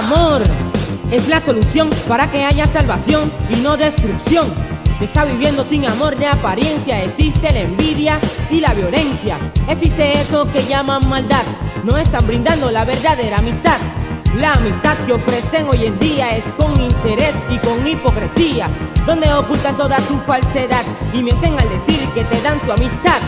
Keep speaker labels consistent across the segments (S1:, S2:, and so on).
S1: amor es la solución para que haya salvación y no destrucción. Se está viviendo sin amor de apariencia, existe la envidia y la violencia. Existe eso que llaman maldad, no están brindando la verdadera amistad. La amistad que ofrecen hoy en día es con interés y con hipocresía, donde ocultan toda su falsedad y mienten al decir que te dan su amistad.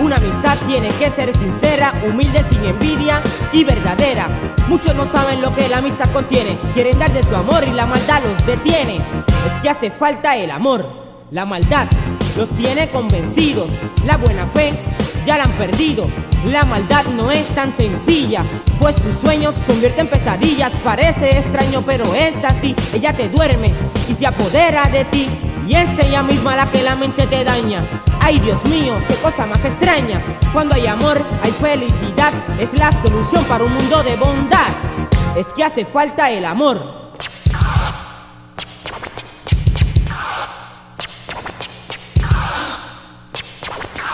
S1: Una amistad tiene que ser sincera, humilde, sin envidia y verdadera. Muchos no saben lo que la amistad contiene, quieren dar de su amor y la maldad los detiene. Es que hace falta el amor, la maldad los tiene convencidos, la buena fe ya la han perdido. La maldad no es tan sencilla, pues tus sueños convierten en pesadillas. Parece extraño, pero es así. Ella te duerme y se apodera de ti. Y es ella misma la que la mente te daña. Ay Dios mío, qué cosa más extraña. Cuando hay amor, hay felicidad. Es la solución para un mundo de bondad. Es que hace falta el amor.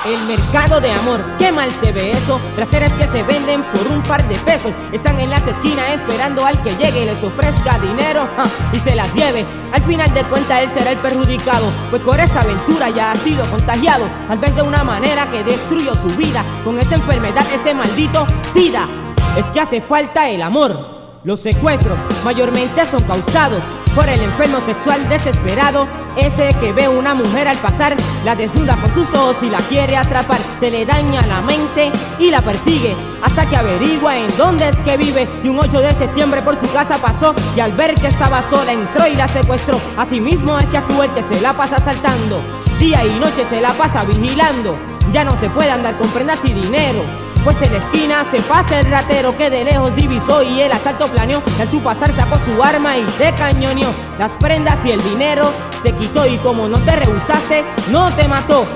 S1: El mercado de amor, qué mal se ve eso. Placeres que se venden por un par de pesos. Están en las esquinas esperando al que llegue y les ofrezca dinero y se las lleve. Al final de cuentas él será el perjudicado, pues por esa aventura ya ha sido contagiado. Tal vez de una manera que destruyó su vida con esa enfermedad, ese maldito SIDA. Es que hace falta el amor. Los secuestros mayormente son causados por el enfermo sexual desesperado, ese que ve una mujer al pasar, la desnuda con sus ojos y la quiere atrapar, se le daña la mente y la persigue hasta que averigua en dónde es que vive. Y un 8 de septiembre por su casa pasó y al ver que estaba sola entró y la secuestró. Asimismo es que a que se la pasa saltando, día y noche se la pasa vigilando, ya no se puede andar con prendas y dinero pues en la esquina se pasa el ratero que de lejos divisó y el asalto planeó. Al tu pasar sacó su arma y te cañoneó. Las prendas y el dinero te quitó y como no te rehusaste, no te mató.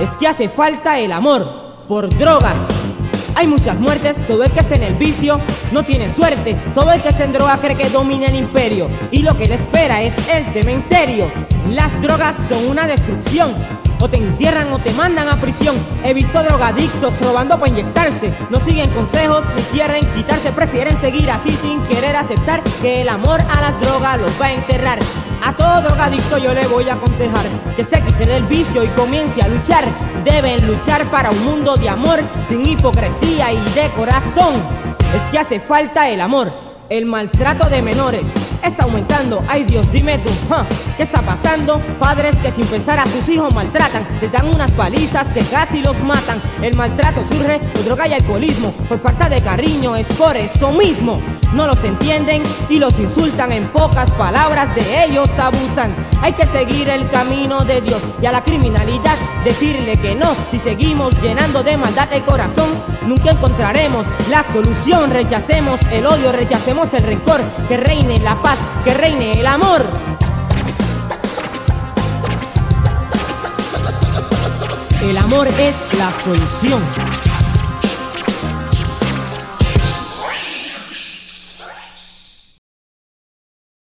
S1: Es que hace falta el amor por drogas. Hay muchas muertes, todo el que está en el vicio no tiene suerte, todo el que está en droga cree que domina el imperio y lo que le espera es el cementerio. Las drogas son una destrucción, o te entierran o te mandan a prisión. He visto drogadictos robando para inyectarse. No siguen consejos ni quieren quitarse, prefieren seguir así sin querer aceptar que el amor a las drogas los va a enterrar. A todo drogadicto yo le voy a aconsejar que se quite del vicio y comience a luchar. Deben luchar para un mundo de amor sin hipocresía y de corazón. Es que hace falta el amor, el maltrato de menores está aumentando. Ay Dios, dime tú, ¿qué está pasando? Padres que sin pensar a sus hijos maltratan, les dan unas palizas que casi los matan. El maltrato surge por droga y alcoholismo, por falta de cariño, es por eso mismo. No los entienden y los insultan en pocas palabras, de ellos abusan. Hay que seguir el camino de Dios y a la criminalidad decirle que no. Si seguimos llenando de maldad el corazón, nunca encontraremos la solución. Rechacemos el odio, rechacemos el rencor, que reine la paz que reine el amor. El amor es la solución.